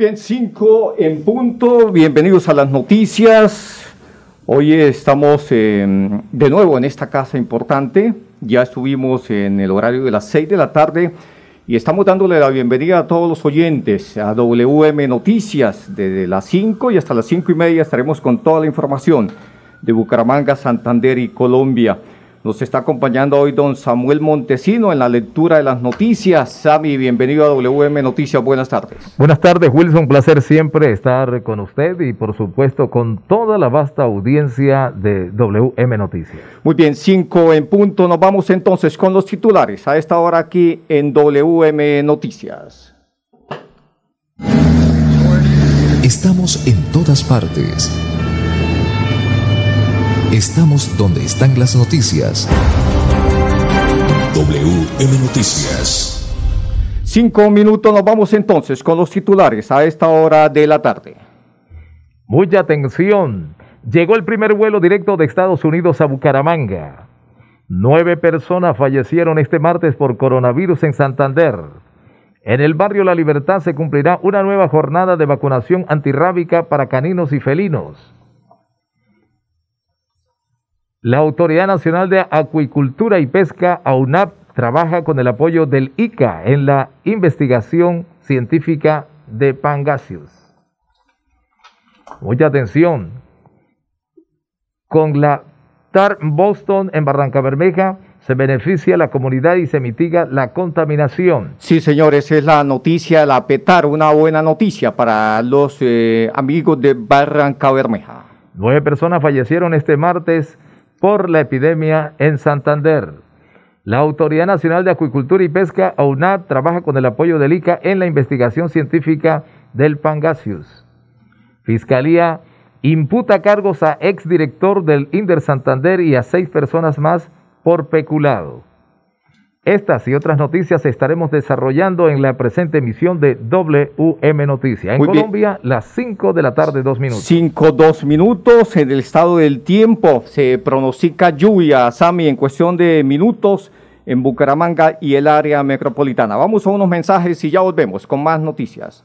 Bien, cinco en punto. Bienvenidos a las noticias. Hoy estamos de nuevo en esta casa importante. Ya estuvimos en el horario de las seis de la tarde y estamos dándole la bienvenida a todos los oyentes a WM Noticias. Desde las cinco y hasta las cinco y media estaremos con toda la información de Bucaramanga, Santander y Colombia. Nos está acompañando hoy don Samuel Montesino en la lectura de las noticias. Sami, bienvenido a WM Noticias. Buenas tardes. Buenas tardes, Wilson. Un placer siempre estar con usted y, por supuesto, con toda la vasta audiencia de WM Noticias. Muy bien, cinco en punto. Nos vamos entonces con los titulares a esta hora aquí en WM Noticias. Estamos en todas partes. Estamos donde están las noticias. WM Noticias. Cinco minutos, nos vamos entonces con los titulares a esta hora de la tarde. Mucha atención. Llegó el primer vuelo directo de Estados Unidos a Bucaramanga. Nueve personas fallecieron este martes por coronavirus en Santander. En el barrio La Libertad se cumplirá una nueva jornada de vacunación antirrábica para caninos y felinos. La Autoridad Nacional de Acuicultura y Pesca, AUNAP, trabaja con el apoyo del ICA en la investigación científica de Pangasius. Mucha atención. Con la TAR Boston en Barranca Bermeja se beneficia la comunidad y se mitiga la contaminación. Sí, señores, es la noticia, la PETAR, una buena noticia para los eh, amigos de Barranca Bermeja. Nueve personas fallecieron este martes por la epidemia en Santander. La Autoridad Nacional de Acuicultura y Pesca, AUNAD, trabaja con el apoyo del ICA en la investigación científica del Pangasius. Fiscalía imputa cargos a exdirector del Inder Santander y a seis personas más por peculado. Estas y otras noticias estaremos desarrollando en la presente emisión de WM Noticias. En Muy bien. Colombia, las 5 de la tarde, dos minutos. Cinco, dos minutos. En el estado del tiempo se pronostica lluvia, Sami, en cuestión de minutos en Bucaramanga y el área metropolitana. Vamos a unos mensajes y ya volvemos con más noticias.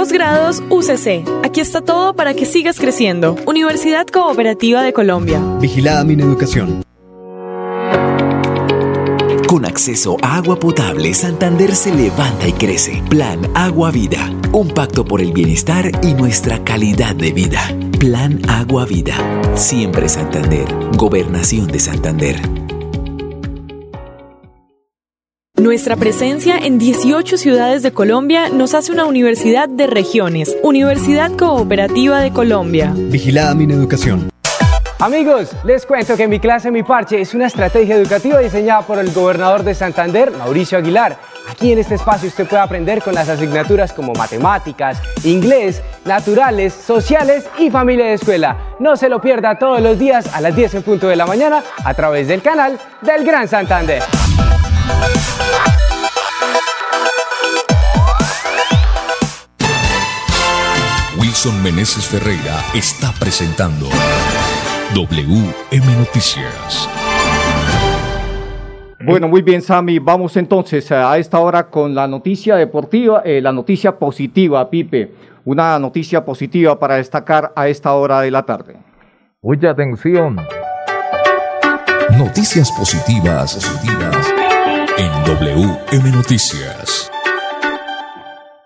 Posgrados UCC. Aquí está todo para que sigas creciendo. Universidad Cooperativa de Colombia. Vigilada mi educación. Con acceso a agua potable, Santander se levanta y crece. Plan Agua Vida. Un pacto por el bienestar y nuestra calidad de vida. Plan Agua Vida. Siempre Santander. Gobernación de Santander. Nuestra presencia en 18 ciudades de Colombia nos hace una universidad de regiones. Universidad Cooperativa de Colombia. Vigilada mi educación. Amigos, les cuento que Mi Clase Mi Parche es una estrategia educativa diseñada por el gobernador de Santander, Mauricio Aguilar. Aquí en este espacio usted puede aprender con las asignaturas como matemáticas, inglés, naturales, sociales y familia de escuela. No se lo pierda todos los días a las 10 en punto de la mañana a través del canal del Gran Santander. Wilson Meneses Ferreira está presentando WM Noticias. Bueno, muy bien, Sami. Vamos entonces a esta hora con la noticia deportiva, eh, la noticia positiva, Pipe. Una noticia positiva para destacar a esta hora de la tarde. Mucha atención. Noticias positivas, positivas. En WM Noticias.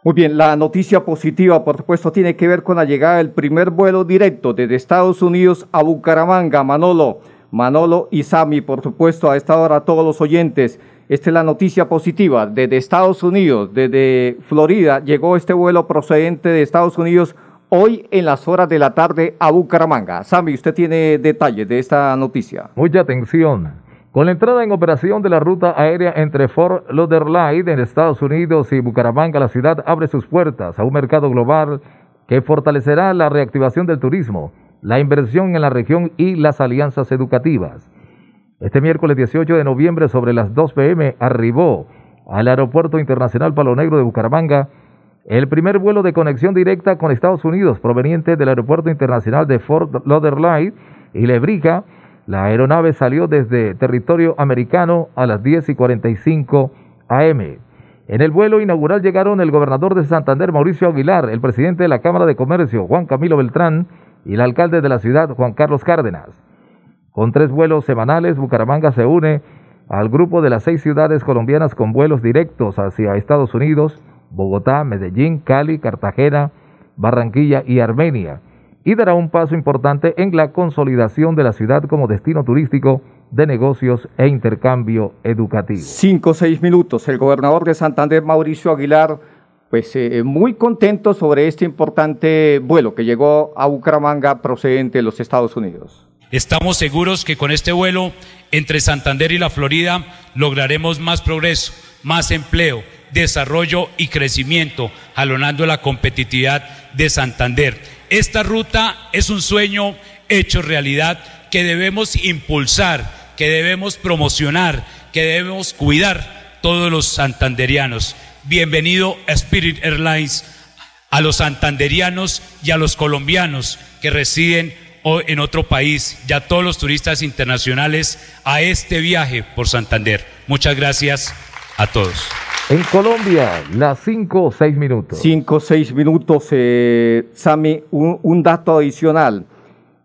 Muy bien, la noticia positiva, por supuesto, tiene que ver con la llegada del primer vuelo directo desde Estados Unidos a Bucaramanga. Manolo, Manolo y Sami, por supuesto, a esta hora todos los oyentes. Esta es la noticia positiva. Desde Estados Unidos, desde Florida, llegó este vuelo procedente de Estados Unidos hoy en las horas de la tarde a Bucaramanga. Sami, usted tiene detalles de esta noticia. Mucha atención. Con la entrada en operación de la ruta aérea entre Fort Lauderdale en Estados Unidos y Bucaramanga, la ciudad abre sus puertas a un mercado global que fortalecerá la reactivación del turismo, la inversión en la región y las alianzas educativas. Este miércoles 18 de noviembre sobre las 2 pm arribó al Aeropuerto Internacional Palo Negro de Bucaramanga el primer vuelo de conexión directa con Estados Unidos proveniente del Aeropuerto Internacional de Fort Lauderdale y Lebrija. La aeronave salió desde territorio americano a las 10 y 45 am. En el vuelo inaugural llegaron el gobernador de Santander, Mauricio Aguilar, el presidente de la Cámara de Comercio, Juan Camilo Beltrán, y el alcalde de la ciudad, Juan Carlos Cárdenas. Con tres vuelos semanales, Bucaramanga se une al grupo de las seis ciudades colombianas con vuelos directos hacia Estados Unidos, Bogotá, Medellín, Cali, Cartagena, Barranquilla y Armenia, y dará un paso importante en la consolidación de la ciudad como destino turístico de negocios e intercambio educativo. Cinco o seis minutos. El gobernador de Santander, Mauricio Aguilar, pues eh, muy contento sobre este importante vuelo que llegó a Bucaramanga procedente de los Estados Unidos. Estamos seguros que con este vuelo entre Santander y la Florida lograremos más progreso, más empleo, desarrollo y crecimiento, jalonando la competitividad de Santander. Esta ruta es un sueño hecho realidad que debemos impulsar, que debemos promocionar, que debemos cuidar todos los santanderianos. Bienvenido a Spirit Airlines, a los santanderianos y a los colombianos que residen en otro país y a todos los turistas internacionales a este viaje por Santander. Muchas gracias a todos. En Colombia, las 5 o 6 minutos. 5 o 6 minutos, eh, Sami, un, dato adicional.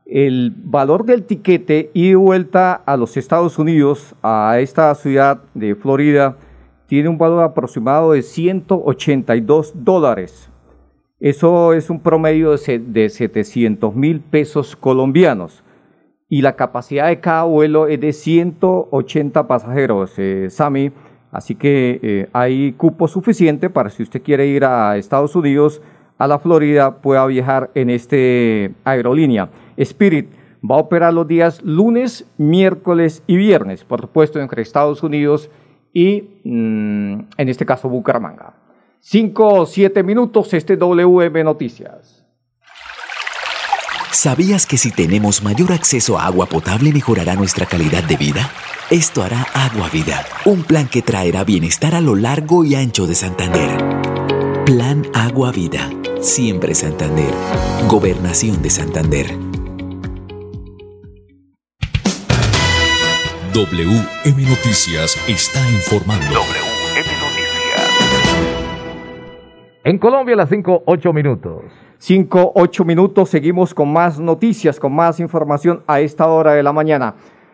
El valor del tiquete y vuelta a los Estados Unidos, a esta ciudad de Florida, tiene un valor aproximado de 182 dólares. Eso es un promedio de 700 mil pesos colombianos. Y la capacidad de cada vuelo es de 180 pasajeros, eh, Sami. Así que eh, hay cupo suficiente para si usted quiere ir a Estados Unidos, a la Florida, pueda viajar en este aerolínea. Spirit va a operar los días lunes, miércoles y viernes, por supuesto, entre Estados Unidos y, mm, en este caso, Bucaramanga. 5 o 7 minutos, este WM Noticias. ¿Sabías que si tenemos mayor acceso a agua potable mejorará nuestra calidad de vida? Esto hará Agua Vida, un plan que traerá bienestar a lo largo y ancho de Santander. Plan Agua Vida, siempre Santander. Gobernación de Santander. WM Noticias está informando. En Colombia, las 5, 8 minutos. 5, 8 minutos. Seguimos con más noticias, con más información a esta hora de la mañana.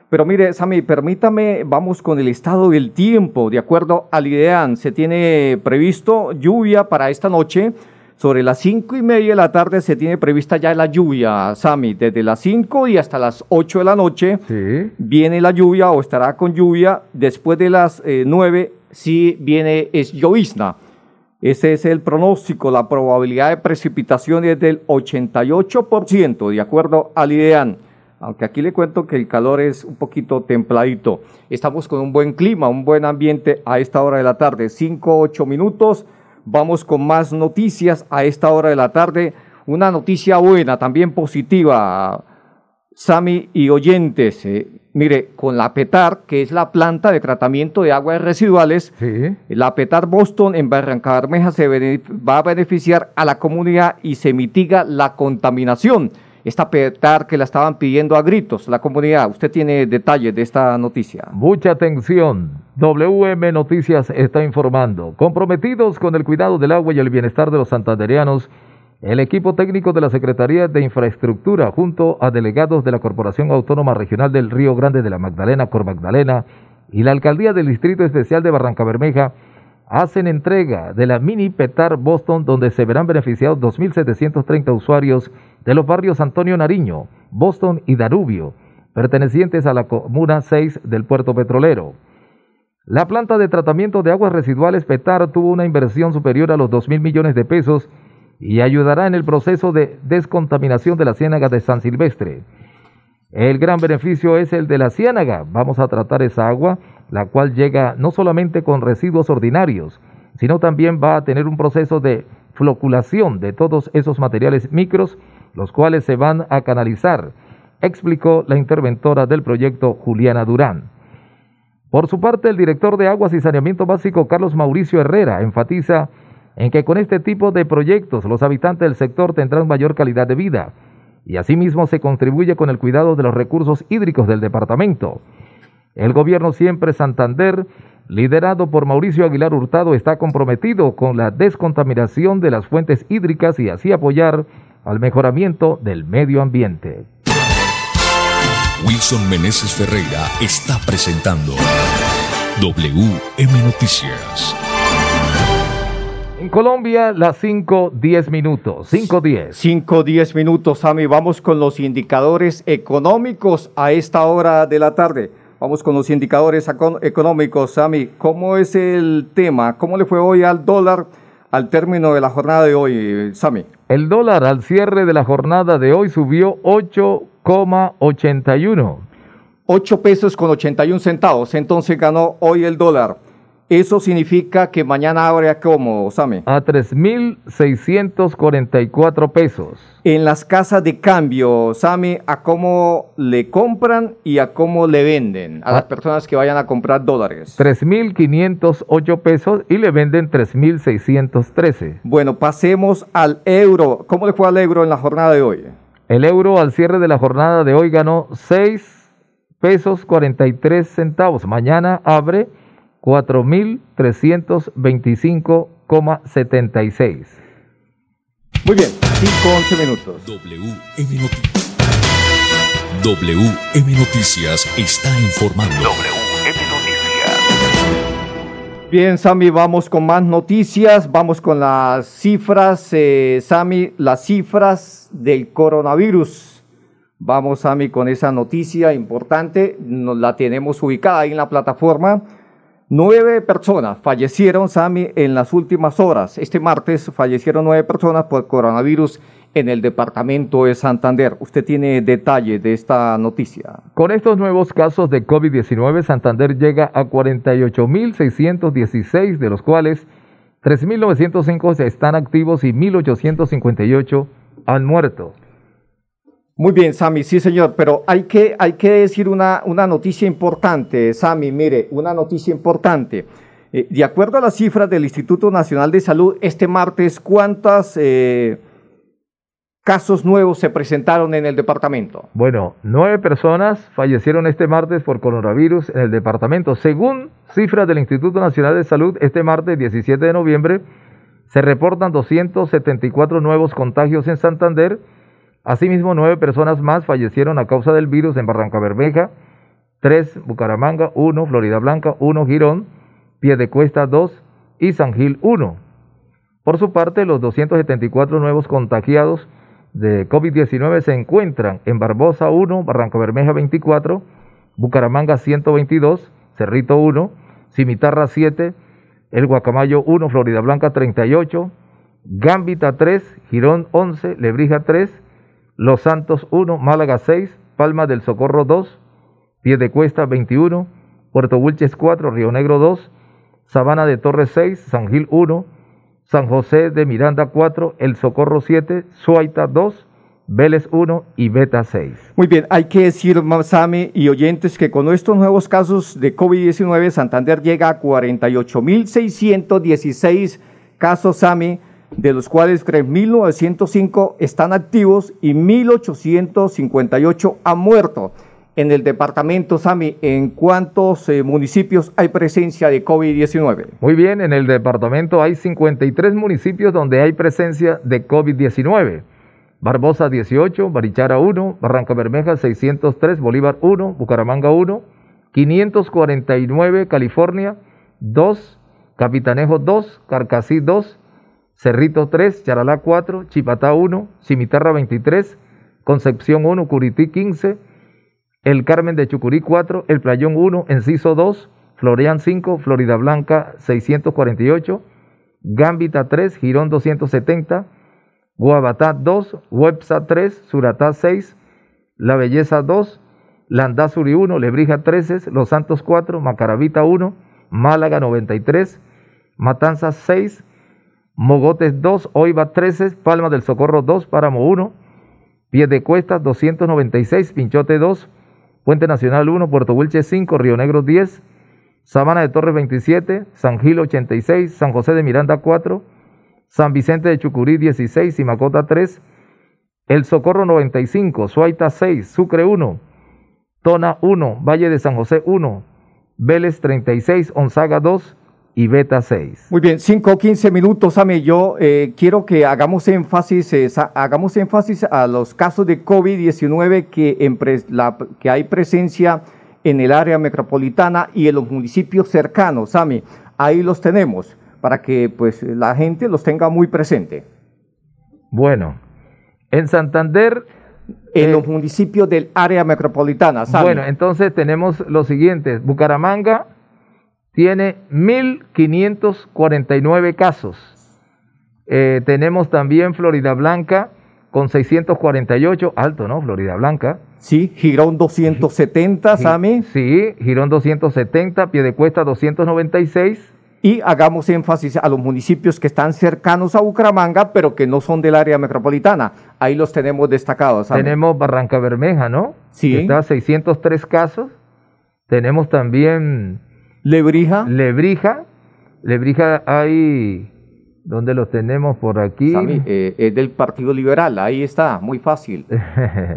Pero mire, Sami, permítame, vamos con el estado del tiempo. De acuerdo al IDEAN, se tiene previsto lluvia para esta noche. Sobre las 5 y media de la tarde se tiene prevista ya la lluvia, Sami. Desde las 5 y hasta las 8 de la noche Sí. viene la lluvia o estará con lluvia. Después de las eh, 9 sí viene es llovizna. Ese es el pronóstico. La probabilidad de precipitación es del 88%, de acuerdo al IDEAN. Aunque aquí le cuento que el calor es un poquito templadito. Estamos con un buen clima, un buen ambiente a esta hora de la tarde. 5, 8 minutos. Vamos con más noticias a esta hora de la tarde. Una noticia buena, también positiva, Sami y oyentes. eh, mire, con la PETAR, que es la planta de tratamiento de aguas residuales, Sí. la PETAR Boston en Barranca Bermeja se va a beneficiar a la comunidad y se mitiga la contaminación. Esta PETAR que la estaban pidiendo a gritos, la comunidad. Usted tiene detalles de esta noticia. Mucha atención. WM Noticias está informando. Comprometidos con el cuidado del agua y el bienestar de los santanderianos, el equipo técnico de la Secretaría de Infraestructura, junto a delegados de la Corporación Autónoma Regional del Río Grande de la Magdalena, Cor Magdalena, y la Alcaldía del Distrito Especial de Barranca Bermeja, hacen entrega de la mini Petar Boston, donde se verán beneficiados 2.730 usuarios de los barrios Antonio Nariño, Boston y Darubio, pertenecientes a la Comuna 6 del puerto petrolero. La planta de tratamiento de aguas residuales Petar tuvo una inversión superior a los 2 mil millones de pesos y ayudará en el proceso de descontaminación de la ciénaga de San Silvestre. El gran beneficio es el de la ciénaga. Vamos a tratar esa agua, la cual llega no solamente con residuos ordinarios, sino también va a tener un proceso de floculación de todos esos materiales micros, los cuales se van a canalizar, explicó la interventora del proyecto Juliana Durán. Por su parte, el director de Aguas y Saneamiento Básico, Carlos Mauricio Herrera, enfatiza en que con este tipo de proyectos los habitantes del sector tendrán mayor calidad de vida y asimismo se contribuye con el cuidado de los recursos hídricos del departamento. El gobierno siempre Santander, liderado por Mauricio Aguilar Hurtado, está comprometido con la descontaminación de las fuentes hídricas y así apoyar al mejoramiento del medio ambiente. Wilson Meneses Ferreira está presentando WM Noticias. En Colombia, las 5.10 minutos. 5.10. 5.10 minutos, Sami. Vamos con los indicadores económicos a esta hora de la tarde. Vamos con los indicadores económicos, Sami. ¿Cómo es el tema? ¿Cómo le fue hoy al dólar al término de la jornada de hoy, Sami? El dólar al cierre de la jornada de hoy subió 8 81. 8 pesos con 81 centavos. Entonces ganó hoy el dólar. Eso significa que mañana habría como, Same. A 3.644 pesos. En las casas de cambio, Sami, ¿a cómo le compran y a cómo le venden a las ah. personas que vayan a comprar dólares? 3.508 pesos y le venden 3.613. Bueno, pasemos al euro. ¿Cómo le fue al euro en la jornada de hoy? El euro al cierre de la jornada de hoy ganó 6 pesos 43 centavos. Mañana abre 4.325,76. Muy bien, 5-11 minutos. WM, WM Noticias está informando. Bien, Sami, vamos con más noticias. Vamos con las cifras, eh, Sami, las cifras del coronavirus. Vamos, Sami, con esa noticia importante. Nos la tenemos ubicada ahí en la plataforma. Nueve personas fallecieron, Sami, en las últimas horas. Este martes fallecieron nueve personas por coronavirus en el departamento de Santander. Usted tiene detalle de esta noticia. Con estos nuevos casos de COVID-19, Santander llega a 48.616, de los cuales 3.905 están activos y 1.858 han muerto. Muy bien, Sami, sí señor, pero hay que, hay que decir una, una noticia importante, Sami, mire, una noticia importante. Eh, de acuerdo a las cifras del Instituto Nacional de Salud, este martes, ¿cuántas... Eh, casos nuevos se presentaron en el departamento? Bueno, nueve personas fallecieron este martes por coronavirus en el departamento. Según cifras del Instituto Nacional de Salud, este martes 17 de noviembre se reportan 274 nuevos contagios en Santander. Asimismo, nueve personas más fallecieron a causa del virus en Barranca Bermeja, tres Bucaramanga, uno Florida Blanca, uno Girón, Piedecuesta, dos y San Gil, uno. Por su parte, los 274 nuevos contagiados de COVID-19 se encuentran en Barbosa 1, Barranca Bermeja 24, Bucaramanga 122, Cerrito 1, Cimitarra 7, El Guacamayo 1, Florida Blanca 38, Gambita 3, Girón 11, Lebrija 3, Los Santos 1, Málaga 6, Palma del Socorro 2, Cuesta 21, Puerto Wilches 4, Río Negro 2, Sabana de Torres 6, San Gil 1, San José de Miranda 4, El Socorro 7, Suaita 2, Vélez 1 y Beta 6. Muy bien, hay que decir, Sami y oyentes, que con estos nuevos casos de COVID-19, Santander llega a 48.616 casos, Sami, de los cuales 3.905 están activos y 1.858 han muerto en el departamento, Sami, ¿en cuántos eh, municipios hay presencia de COVID-19? Muy bien, en el departamento hay 53 municipios donde hay presencia de COVID-19. Barbosa 18, Barichara 1, Barranca Bermeja 603, Bolívar 1, Bucaramanga 1, 549, California 2, Capitanejo 2, Carcasí 2, Cerrito 3, Charalá 4, Chipatá 1, Cimitarra 23, Concepción 1, Curití 15, El Carmen de Chucurí 4, El Playón 1, Enciso 2, Florian 5, Florida Blanca 648, Gambita 3, Girón 270, Guabatá 2, Websa 3, Suratá 6, La Belleza 2, Landazuri 1, Lebrija 13, Los Santos 4, Macaravita 1, Málaga 93, Matanzas 6, Mogotes 2, Oiva 13, Palma del Socorro 2, Páramo 1, Pies de Cuestas 296, Pinchote 2, Puente Nacional 1, Puerto Wilche 5, Río Negro 10, Sabana de Torres 27, San Gil 86, San José de Miranda 4, San Vicente de Chucurí 16, Simacota 3, El Socorro 95, Suaita 6, Sucre 1, Tona 1, Valle de San José 1, Vélez 36, Onzaga 2, y Beta 6. Muy bien, 5 o 15 minutos, Ame. Yo eh, quiero que hagamos énfasis, eh, hagamos énfasis a los casos de COVID-19 que, que hay presencia en el área metropolitana y en los municipios cercanos, Sami. Ahí los tenemos para que pues la gente los tenga muy presente. Bueno, en Santander en los eh, municipios del área metropolitana. Sami. Bueno, entonces tenemos los siguientes: Bucaramanga, tiene 1.549 casos. Eh, tenemos también Florida Blanca con 648, alto, ¿no? Florida Blanca. Sí, Girón 270, Sami. Sí, Girón 270, Piedecuesta 296. Y hagamos énfasis a los municipios que están cercanos a Bucaramanga, pero que no son del área metropolitana. Ahí los tenemos destacados. Tenemos Barranca Bermeja, ¿no? Sí. está 603 casos. Tenemos también Lebrija. Lebrija. Lebrija hay, ¿dónde los tenemos por aquí? Eh, es del Partido Liberal, ahí está, muy fácil.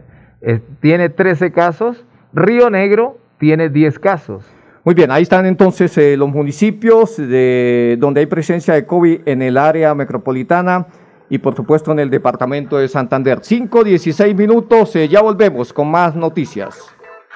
tiene 13 casos. Río Negro tiene 10 casos. Muy bien, ahí están entonces eh, los municipios de, donde hay presencia de COVID en el área metropolitana y por supuesto en el departamento de Santander. 5, 16 minutos, eh, ya volvemos con más noticias.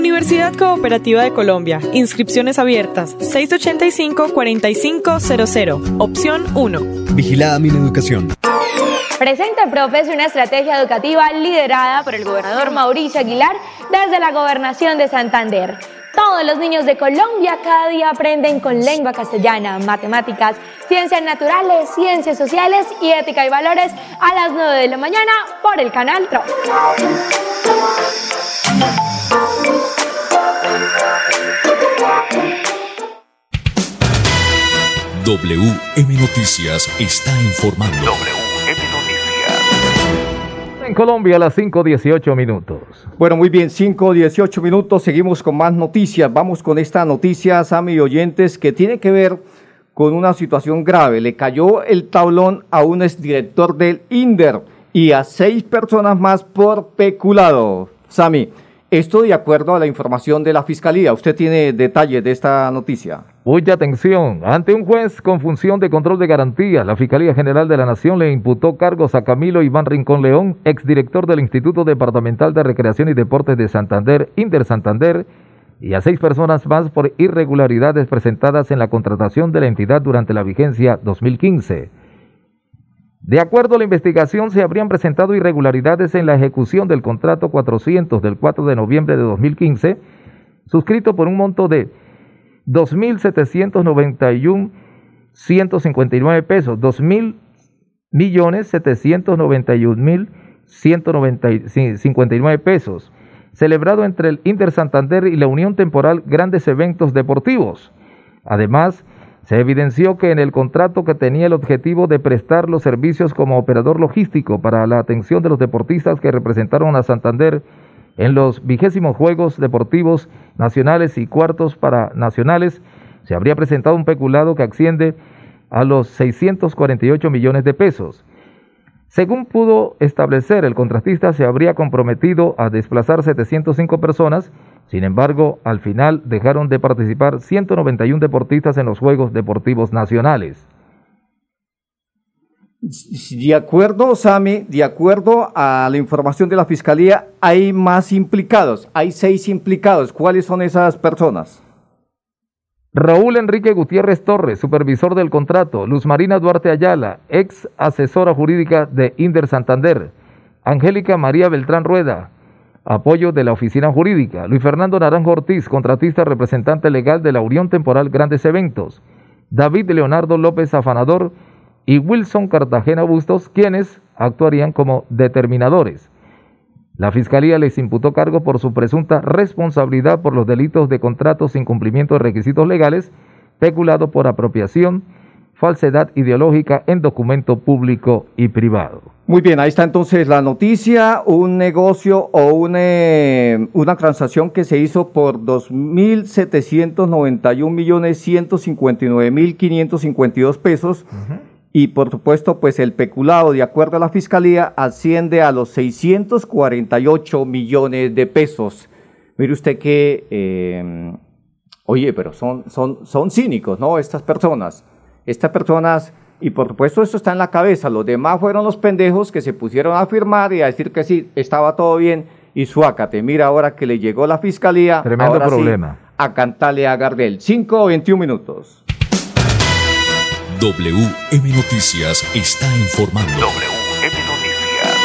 Universidad Cooperativa de Colombia. Inscripciones abiertas. 685-4500. Opción 1. Vigilada mi educación. Presenta Profes una estrategia educativa liderada por el gobernador Mauricio Aguilar desde la gobernación de Santander. Todos los niños de Colombia cada día aprenden con lengua castellana, matemáticas, ciencias naturales, ciencias sociales y ética y valores a las 9 de la mañana por el canal TRO. WM Noticias está informando. WM Noticias. En Colombia a las 5.18 minutos. Bueno, muy bien, 5.18 minutos. Seguimos con más noticias. Vamos con esta noticia, Sami oyentes, que tiene que ver con una situación grave. Le cayó el tablón a un exdirector del INDER y a seis personas más por peculado. Sami, esto de acuerdo a la información de la Fiscalía. ¿Usted tiene detalles de esta noticia? Mucha atención. Ante un juez con función de control de garantía, la Fiscalía General de la Nación le imputó cargos a Camilo Iván Rincón León, exdirector del Instituto Departamental de Recreación y Deportes de Santander, Inter Santander, y a seis personas más por irregularidades presentadas en la contratación de la entidad durante la vigencia 2015. De acuerdo a la investigación, se habrían presentado irregularidades en la ejecución del contrato 400 del 4 de noviembre de 2015, suscrito por un monto de 2.791.159 pesos, 2.000 millones 791.159 pesos, celebrado entre el Inter Santander y la Unión Temporal Grandes Eventos Deportivos. Además, se evidenció que en el contrato que tenía el objetivo de prestar los servicios como operador logístico para la atención de los deportistas que representaron a Santander en los vigésimos Juegos Deportivos Nacionales y cuartos para nacionales, se habría presentado un peculado que asciende a los 648 millones de pesos. Según pudo establecer, el contratista se habría comprometido a desplazar 705 personas, sin embargo, al final dejaron de participar 191 deportistas en los Juegos Deportivos Nacionales. De acuerdo, Sami, de acuerdo a la información de la Fiscalía, hay más implicados, hay seis implicados. ¿Cuáles son esas personas? Raúl Enrique Gutiérrez Torres, supervisor del contrato. Luz Marina Duarte Ayala, ex asesora jurídica de Inder Santander. Angélica María Beltrán Rueda, apoyo de la oficina jurídica. Luis Fernando Naranjo Ortiz, contratista representante legal de la Unión Temporal Grandes Eventos. David Leonardo López Afanador y Wilson Cartagena Bustos, quienes actuarían como determinadores. La Fiscalía les imputó cargo por su presunta responsabilidad por los delitos de contratos sin cumplimiento de requisitos legales, peculado por apropiación, falsedad ideológica en documento público y privado. Muy bien, ahí está entonces la noticia, un negocio o una, una transacción que se hizo por 2.791.159.552 pesos y por supuesto, pues el peculado, de acuerdo a la Fiscalía, asciende a los 648 millones de pesos. Mire usted que, eh, oye, pero son, son, son cínicos, ¿no? Estas personas. Estas personas, y por supuesto esto está en la cabeza, los demás fueron los pendejos que se pusieron a firmar y a decir que sí, estaba todo bien, y suácate, mira ahora que le llegó la Fiscalía, Tremendo ahora problema. Sí, a cantarle a Gardel. 5 o 21 minutos. WM Noticias está informando. WM Noticias.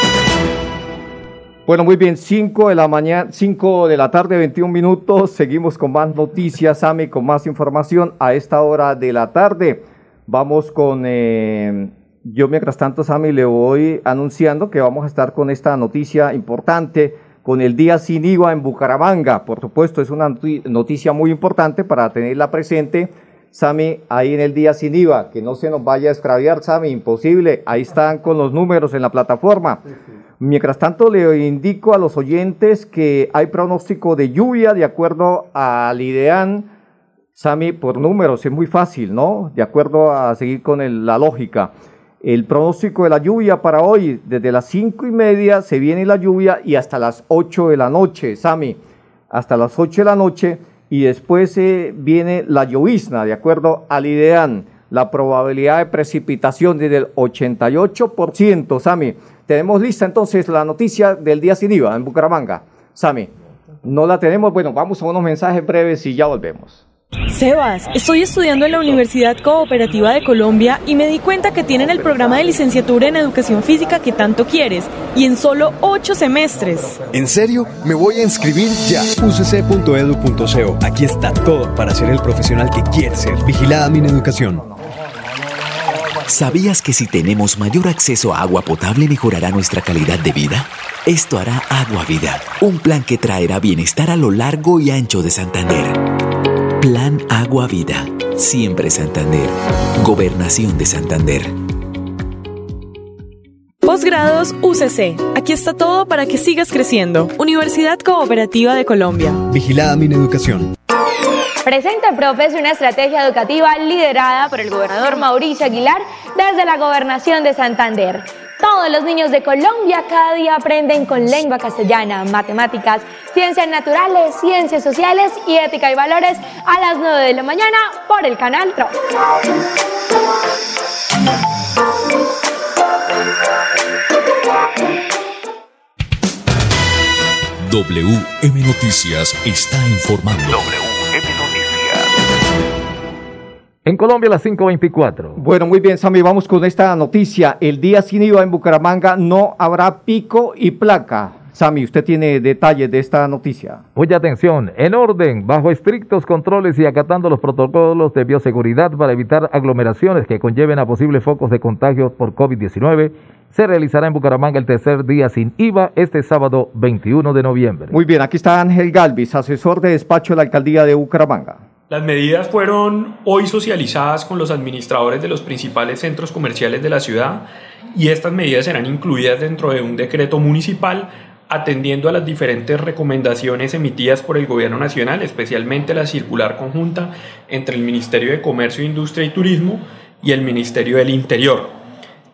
Bueno, muy bien, 5 de la mañana, 5 de la tarde, 21 minutos. Seguimos con más noticias, Sami, con más información a esta hora de la tarde. Vamos con, eh, yo mientras tanto, Sami, le voy anunciando que vamos a estar con esta noticia importante, con el Día Sin IVA en Bucaramanga. Por supuesto, es una noticia muy importante para tenerla presente Sami, ahí en el día sin IVA, que no se nos vaya a extraviar, Sami, imposible, ahí están con los números en la plataforma. Mientras tanto, le indico a los oyentes que hay pronóstico de lluvia de acuerdo al IDEAN, Sami, por números, es muy fácil, ¿no? De acuerdo a seguir con el, la lógica. El pronóstico de la lluvia para hoy, desde las cinco y media se viene la lluvia y hasta las 8 de la noche, Sami, hasta las 8 de la noche y después eh, viene la llovizna, de acuerdo al IDEAN, la probabilidad de precipitación desde el 88%, Sami. Tenemos lista entonces la noticia del día sin IVA en Bucaramanga. Sami, no la tenemos, bueno, vamos a unos mensajes breves y ya volvemos. Sebas, estoy estudiando en la Universidad Cooperativa de Colombia y me di cuenta que tienen el programa de licenciatura en educación física que tanto quieres y en solo ocho semestres. ¿En serio? Me voy a inscribir ya. ucc.edu.co. Aquí está todo para ser el profesional que quieres ser. Vigilada mi educación. ¿Sabías que si tenemos mayor acceso a agua potable mejorará nuestra calidad de vida? Esto hará Agua Vida, un plan que traerá bienestar a lo largo y ancho de Santander. Plan Agua Vida. Siempre Santander. Gobernación de Santander. Posgrados UCC. Aquí está todo para que sigas creciendo. Universidad Cooperativa de Colombia. Vigilada mi educación. Presenta Profes una estrategia educativa liderada por el gobernador Mauricio Aguilar desde la gobernación de Santander. Todos los niños de Colombia cada día aprenden con lengua castellana, matemáticas, ciencias naturales, ciencias sociales y ética y valores a las 9 de la mañana por el canal TRO. WM Noticias está informando. WM En Colombia, las 5.24. Bueno, muy bien, Sami, vamos con esta noticia. El día sin IVA en Bucaramanga no habrá pico y placa. Sami, usted tiene detalles de esta noticia. Mucha atención, en orden, bajo estrictos controles y acatando los protocolos de bioseguridad para evitar aglomeraciones que conlleven a posibles focos de contagio por COVID-19, se realizará en Bucaramanga el tercer día sin IVA este sábado 21 de noviembre. Muy bien, aquí está Ángel Galvis, asesor de despacho de la alcaldía de Bucaramanga. Las medidas fueron hoy socializadas con los administradores de los principales centros comerciales de la ciudad y estas medidas serán incluidas dentro de un decreto municipal atendiendo a las diferentes recomendaciones emitidas por el Gobierno Nacional, especialmente la circular conjunta entre el Ministerio de Comercio, Industria y Turismo y el Ministerio del Interior.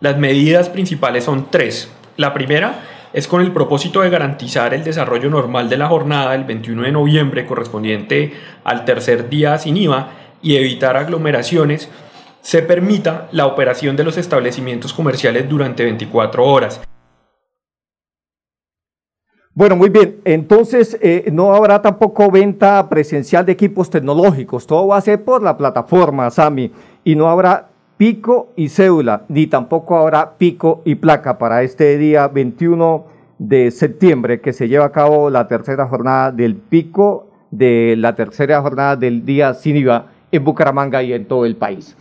Las medidas principales son tres. La primera es con el propósito de garantizar el desarrollo normal de la jornada del 21 de noviembre correspondiente al tercer día sin IVA y evitar aglomeraciones, se permita la operación de los establecimientos comerciales durante 24 horas. Bueno, muy bien. Entonces, eh, no habrá tampoco venta presencial de equipos tecnológicos. Todo va a ser por la plataforma, Sami. Y no habrá pico y cédula, ni tampoco habrá pico y placa para este día 21 de septiembre que se lleva a cabo la tercera jornada del pico de la tercera jornada del día sin IVA en Bucaramanga y en todo el país.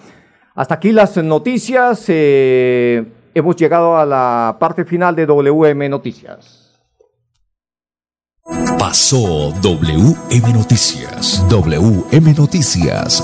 Hasta aquí las noticias. Eh, hemos llegado a la parte final de WM Noticias. Pasó WM Noticias. WM Noticias.